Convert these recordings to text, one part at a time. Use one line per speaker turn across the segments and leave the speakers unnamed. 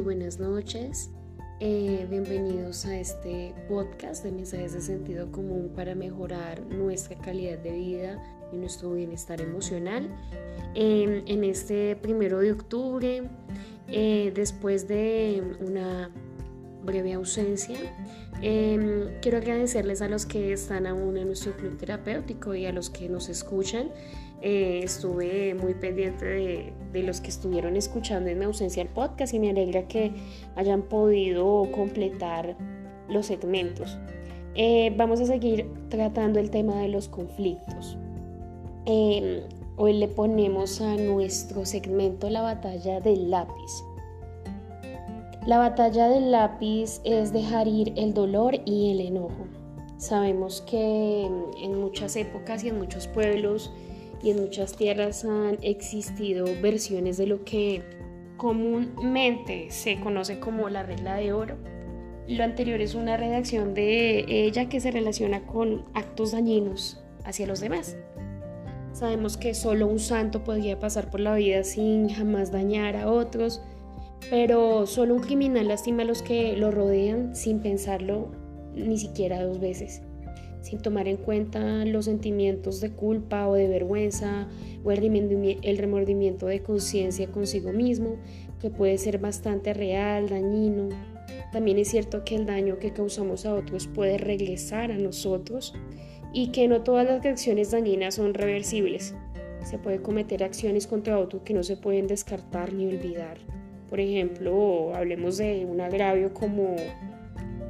buenas noches. Eh, bienvenidos a este podcast de mensajes de sentido común para mejorar nuestra calidad de vida y nuestro bienestar emocional. Em, en este primero de octubre, eh, después de una breve ausencia, em, quiero agradecerles a los que están aún en nuestro club terapéutico y a los que nos escuchan. Eh, estuve muy pendiente de, los que estuvieron escuchando en mi ausencia el podcast y me alegra que hayan podido completar los segmentos. Eh, vamos a seguir tratando el tema de los conflictos. Em, hoy le ponemos a nuestro segmento la batalla del lápiz. La batalla del lápiz es dejar ir el dolor y el enojo. Sabemos que en muchas épocas y en muchos pueblos y en muchas tierras han existido versiones de lo que comúnmente se conoce como la regla de oro. Lo anterior es una redacción de ella que se relaciona con actos dañinos hacia los demás. Sabemos que solo un santo podría pasar por la vida sin jamás dañar a otros, pero solo un criminal lastima a los que lo rodean sin pensarlo ni siquiera dos veces sin tomar en cuenta los sentimientos de culpa o de vergüenza o el remordimiento de conciencia consigo mismo, que puede ser bastante real, dañino. También es cierto que el daño que causamos a otros puede regresar a nosotros y que no todas las acciones dañinas son reversibles. Se puede cometer acciones contra otro que no se pueden descartar ni olvidar. Por ejemplo, hablemos de un agravio como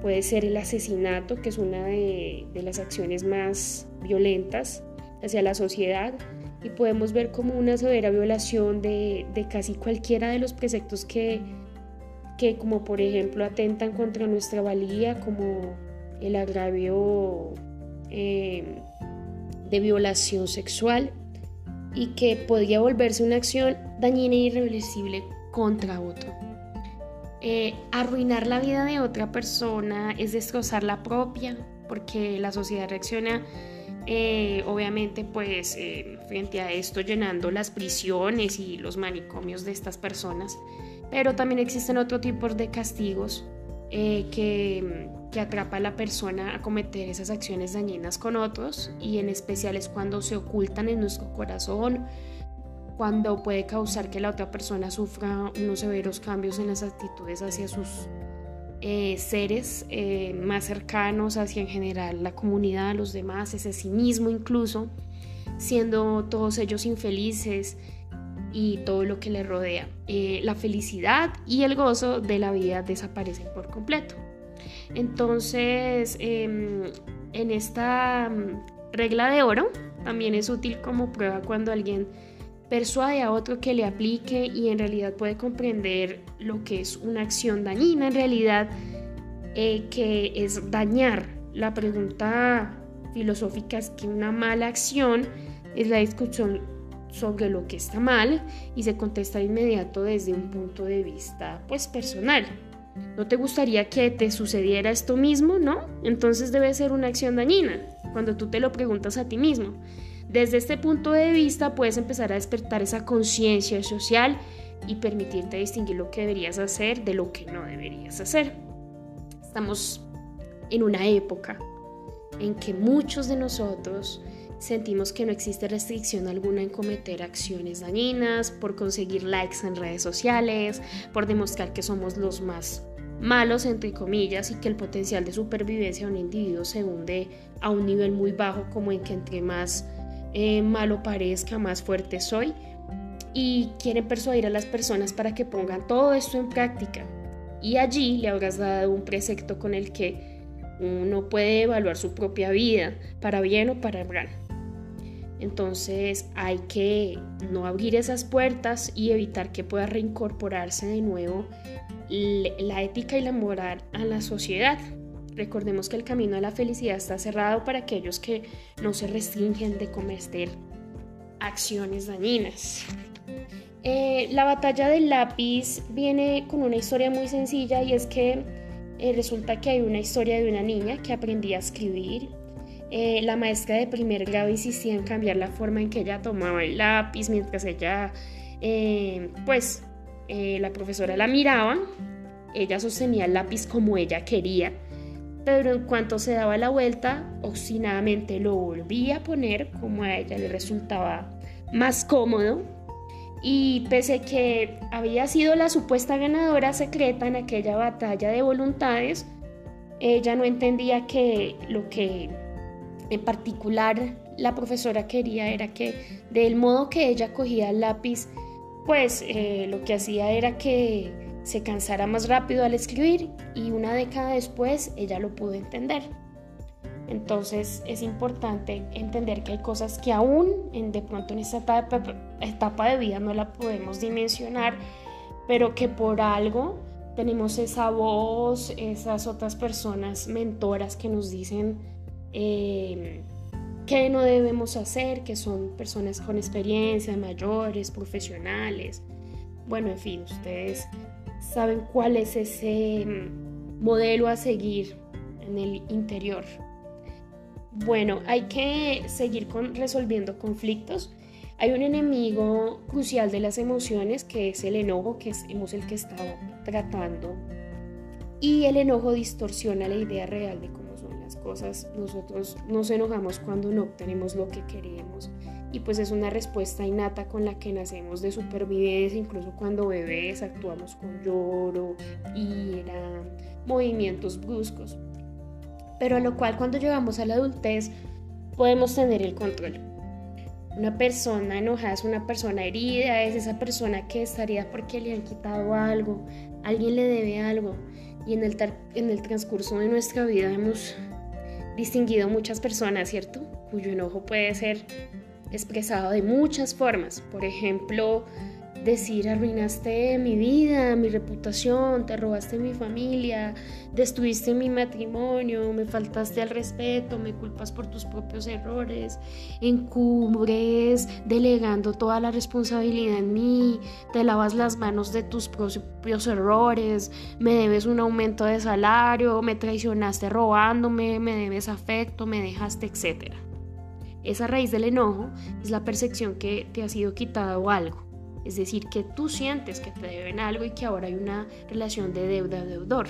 Puede ser el asesinato, que es una de, las acciones más violentas hacia la sociedad, y podemos ver como una severa violación de, casi cualquiera de los preceptos que, que, como por ejemplo, atentan contra nuestra valía, como el agravio eh, de violación sexual, y que podría volverse una acción dañina e irreversible contra otro. Eh, arruinar la vida de otra persona es destrozar la propia, porque la sociedad reacciona eh, obviamente pues eh, frente a esto llenando las prisiones y los manicomios de estas personas, pero también existen otro tipo de castigos que, que atrapa a la persona a cometer esas acciones dañinas con otros y en especial es cuando se ocultan en nuestro corazón cuando puede causar que la otra persona sufra unos severos cambios en las actitudes hacia sus eh, seres eh, más cercanos, hacia en general la comunidad, los demás, ese cinismo incluso, siendo todos ellos infelices y todo lo que les rodea. Eh, la felicidad y el gozo de la vida desaparecen por completo. Entonces, em, en esta mm, regla de oro también es útil como prueba cuando alguien persuade a otro que le aplique y en realidad puede comprender lo que es una acción dañina, en realidad eh, que es dañar. La pregunta filosófica es que una mala acción es la discusión sobre lo que está mal y se contesta de inmediato desde un punto de vista pues personal. ¿No te gustaría que te sucediera esto mismo, no? Entonces debe ser una acción dañina cuando tú te lo preguntas a ti mismo. Desde este punto de vista puedes empezar a despertar esa conciencia social y permitirte distinguir lo que deberías hacer de lo que no deberías hacer. Estamos en una época en que muchos de nosotros sentimos que no existe restricción alguna en cometer acciones dañinas, por conseguir likes en redes sociales, por demostrar que somos los más malos, entre comillas, y que el potencial de supervivencia de un individuo se hunde a un nivel muy bajo, como en que entre más eh, malo parezca, más fuerte soy. Y quieren persuadir a las personas para que pongan todo esto en práctica. Y allí le habrás dado un precepto con el que uno puede evaluar su propia vida, para bien o para mal. Entonces hay que no abrir esas puertas y evitar que pueda reincorporarse de nuevo la ética y la moral a la sociedad. Recordemos que el camino a la felicidad está cerrado para aquellos que no se restringen de cometer acciones dañinas. Eh, la batalla del lápiz viene con una historia muy sencilla y es que eh, resulta que hay una historia de una niña que aprendía a escribir. Eh, la maestra de primer grado insistía en cambiar la forma en que ella tomaba el lápiz mientras ella, pues, la profesora la miraba ella sostenía el lápiz como ella quería, pero en cuanto se daba la vuelta, obstinadamente lo volvía a poner como a ella le resultaba más cómodo. Y pese que había sido la supuesta ganadora secreta en aquella batalla de voluntades, ella no entendía que lo que en particular la profesora quería era que del modo que ella cogía el lápiz, pues eh, lo que hacía era que se cansara más rápido al escribir y una década después ella lo pudo entender. Entonces es importante entender que hay cosas que aún en, de pronto en esta etapa, de vida no la podemos dimensionar, pero que por algo tenemos esa voz, esas otras personas mentoras que nos dicen eh, qué no debemos hacer, que son personas con experiencia, mayores, profesionales. Bueno, en fin, ustedes saben cuál es ese modelo a seguir en el interior. Bueno, hay que seguir con, resolviendo conflictos. Hay un enemigo crucial de las emociones que es el enojo, que es el que estado tratando. Y el enojo distorsiona la idea real de cómo son las cosas. Nosotros nos enojamos cuando no obtenemos lo que queremos y pues es una respuesta innata con la que nacemos de supervivencia, incluso cuando bebés actuamos con lloro, ira, movimientos bruscos. Pero a lo cual cuando llegamos a la adultez podemos tener el control. Una persona enojada es una persona herida, es esa persona que está herida porque le han quitado algo, alguien le debe algo. Y en el, en el transcurso de nuestra vida hemos distinguido muchas personas, ¿cierto? Cuyo enojo puede ser expresado de muchas formas. Por ejemplo, decir arruinaste mi vida, mi reputación, te robaste mi familia, destruiste mi matrimonio, me faltaste al respeto, me culpas por tus propios errores, encubres delegando toda la responsabilidad en mí, te lavas las manos de tus propios errores, me debes un aumento de salario, me traicionaste robándome, me debes afecto, me dejaste, etcétera. Esa raíz del enojo es la percepción que te ha sido quitado algo. Es decir, que tú sientes que te deben algo y que ahora hay una relación de deuda-deudor.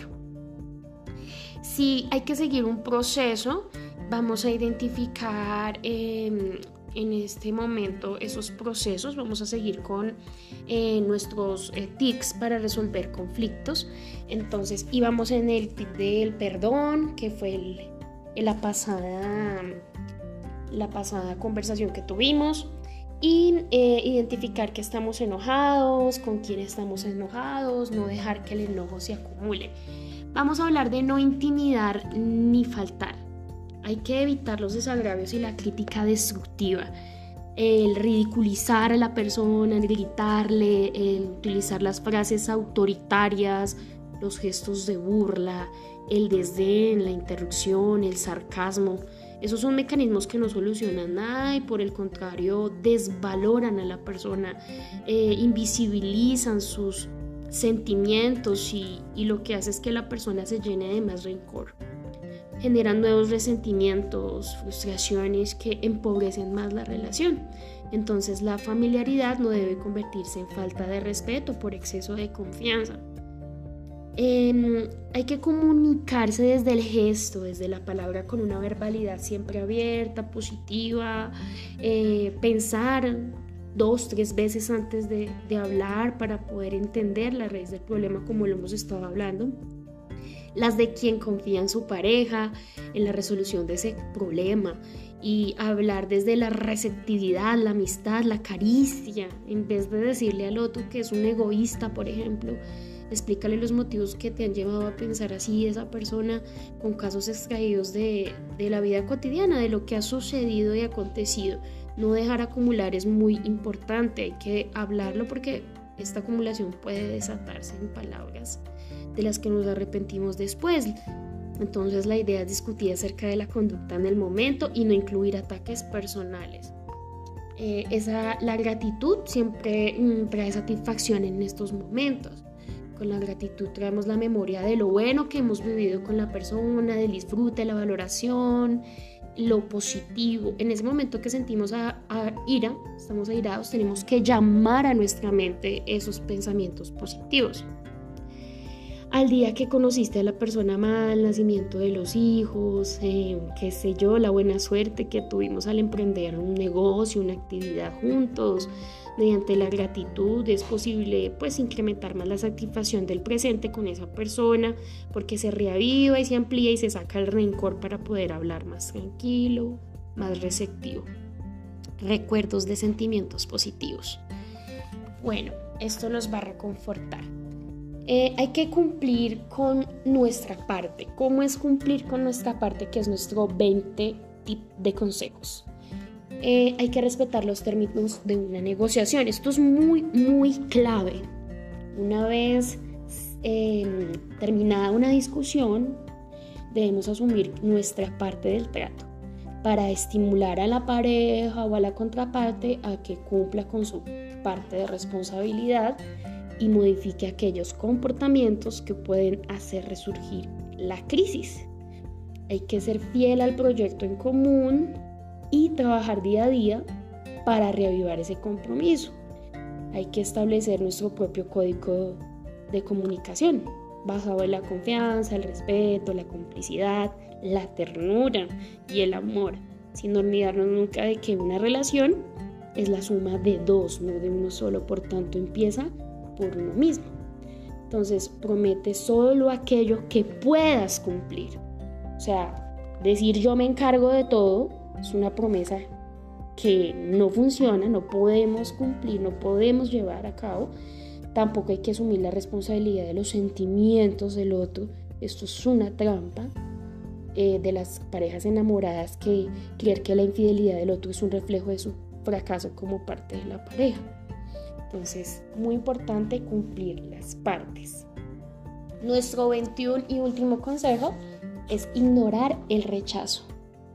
Si hay que seguir un proceso, vamos a identificar em, en este momento esos procesos. Vamos a seguir con eh, nuestros eh, tics para resolver conflictos. Entonces, íbamos en el tip del perdón, que fue la pasada la pasada conversación que tuvimos y eh, identificar que estamos enojados, con quién estamos enojados, no dejar que el enojo se acumule. Vamos a hablar de no intimidar ni faltar. Hay que evitar los desagravios y la crítica destructiva. El ridiculizar a la persona, el gritarle, el utilizar las frases autoritarias, los gestos de burla, el desdén, la interrupción, el sarcasmo esos son mecanismos que no solucionan nada y por el contrario desvaloran a la persona, eh, invisibilizan sus sentimientos y, y lo que hace es que la persona se llene de más rencor. Generan nuevos resentimientos, frustraciones que empobrecen más la relación. Entonces la familiaridad no debe convertirse en falta de respeto por exceso de confianza. Em, hay que comunicarse desde el gesto, desde la palabra, con una verbalidad siempre abierta, positiva, eh, pensar dos, tres veces antes de, de hablar para poder entender la raíz del problema como lo hemos estado hablando. Las de quien confía en su pareja, en la resolución de ese problema y hablar desde la receptividad, la amistad, la caricia, en vez de decirle al otro que es un egoísta, por ejemplo, explícale los motivos que te han llevado a pensar así esa persona con casos extraídos de, la vida cotidiana, de lo que ha sucedido y acontecido. No dejar acumular es muy importante, hay que hablarlo porque esta acumulación puede desatarse en palabras de las que nos arrepentimos después. Entonces la idea es discutir acerca de la conducta en el momento y no incluir ataques personales. Eh, esa, la gratitud siempre mm, trae satisfacción en estos momentos. Con la gratitud traemos la memoria de lo bueno que hemos vivido con la persona, del disfrute, la valoración, lo positivo. En ese momento que sentimos a, ira, estamos airados, tenemos que llamar a nuestra mente esos pensamientos positivos. Al día que conociste a la persona amada, el nacimiento de los hijos, eh, qué sé yo, la buena suerte que tuvimos al emprender un negocio, una actividad juntos. Mediante la gratitud es posible pues incrementar más la satisfacción del presente con esa persona porque se reaviva y se amplía y se saca el rencor para poder hablar más tranquilo, más receptivo. Recuerdos de sentimientos positivos. Bueno, esto nos va a reconfortar. Eh, hay que cumplir con nuestra parte. ¿Cómo es cumplir con nuestra parte? Que es nuestro 20 tip de consejos. Eh, hay que respetar los términos de una negociación. Esto es muy, muy clave. Una vez em, terminada una discusión, debemos asumir nuestra parte del trato para estimular a la pareja o a la contraparte a que cumpla con su parte de responsabilidad y modifique aquellos comportamientos que pueden hacer resurgir la crisis. Hay que ser fiel al proyecto en común y trabajar día a día para reavivar ese compromiso. Hay que establecer nuestro propio código de comunicación, basado en la confianza, el respeto, la complicidad, la ternura y el amor, sin olvidarnos nunca de que una relación es la suma de dos, no de uno solo, por tanto empieza por uno mismo. Entonces promete solo aquello que puedas cumplir. O sea, decir yo me encargo de todo es una promesa que no funciona, no podemos cumplir, no podemos llevar a cabo. Tampoco hay que asumir la responsabilidad de los sentimientos del otro. Esto es una trampa eh, de las parejas enamoradas que creer que la infidelidad del otro es un reflejo de su fracaso como parte de la pareja. Entonces, muy importante cumplir las partes. Nuestro 21 y último consejo es ignorar el rechazo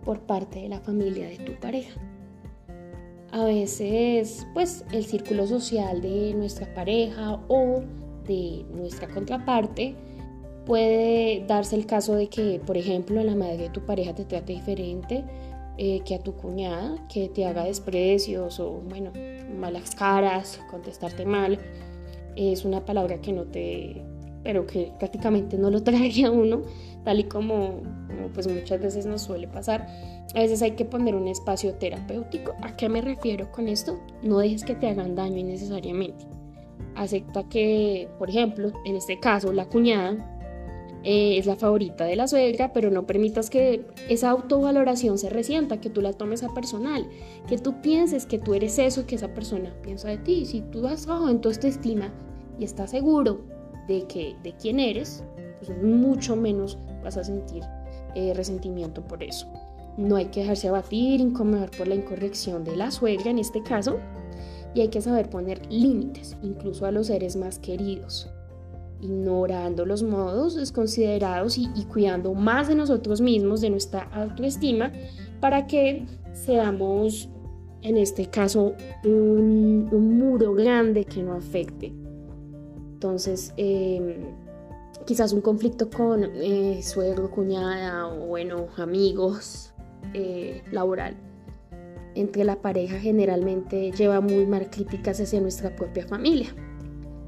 por parte de la familia de tu pareja. A veces, pues el círculo social de nuestra pareja o de nuestra contraparte puede darse el caso de que, por ejemplo, la madre de tu pareja te trate diferente eh, que a tu cuñada, que te haga desprecios o, bueno, malas caras, contestarte mal. Es una palabra que no te, pero que prácticamente no lo trae a uno, tal y como, pues muchas veces nos suele pasar. A veces hay que poner un espacio terapéutico. ¿A qué me refiero con esto? No dejes que te hagan daño innecesariamente. Acepta que, por ejemplo, en este caso, la cuñada eh, es la favorita de la suegra, pero no permitas que esa autovaloración se resienta, que tú la tomes a personal, que tú pienses que tú eres eso que esa persona piensa de ti. Si tú has bajo en tu estima y estás seguro de que de quién eres, pues mucho menos vas a sentir eh, resentimiento por eso. No hay que dejarse abatir, incomodar por la incorrección de la suegra en este caso, y hay que saber poner límites, incluso a los seres más queridos ignorando los modos desconsiderados y, cuidando más de nosotros mismos, de nuestra autoestima, para que seamos, en este caso, un, muro grande que no afecte. Entonces, em, quizás un conflicto con eh, suegro, cuñada o, bueno, amigos, eh, laboral entre la pareja generalmente lleva muy mal críticas hacia nuestra propia familia.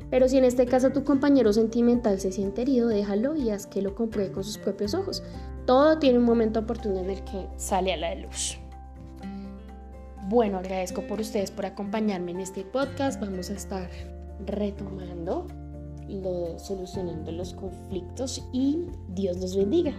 Pero si en este caso tu compañero sentimental se siente herido, déjalo y haz que lo compruebe con sus propios ojos. Todo tiene un momento oportuno en el que sale a la luz. Bueno, agradezco por ustedes por acompañarme en este podcast. Vamos a estar retomando lo solucionando los conflictos y Dios los bendiga.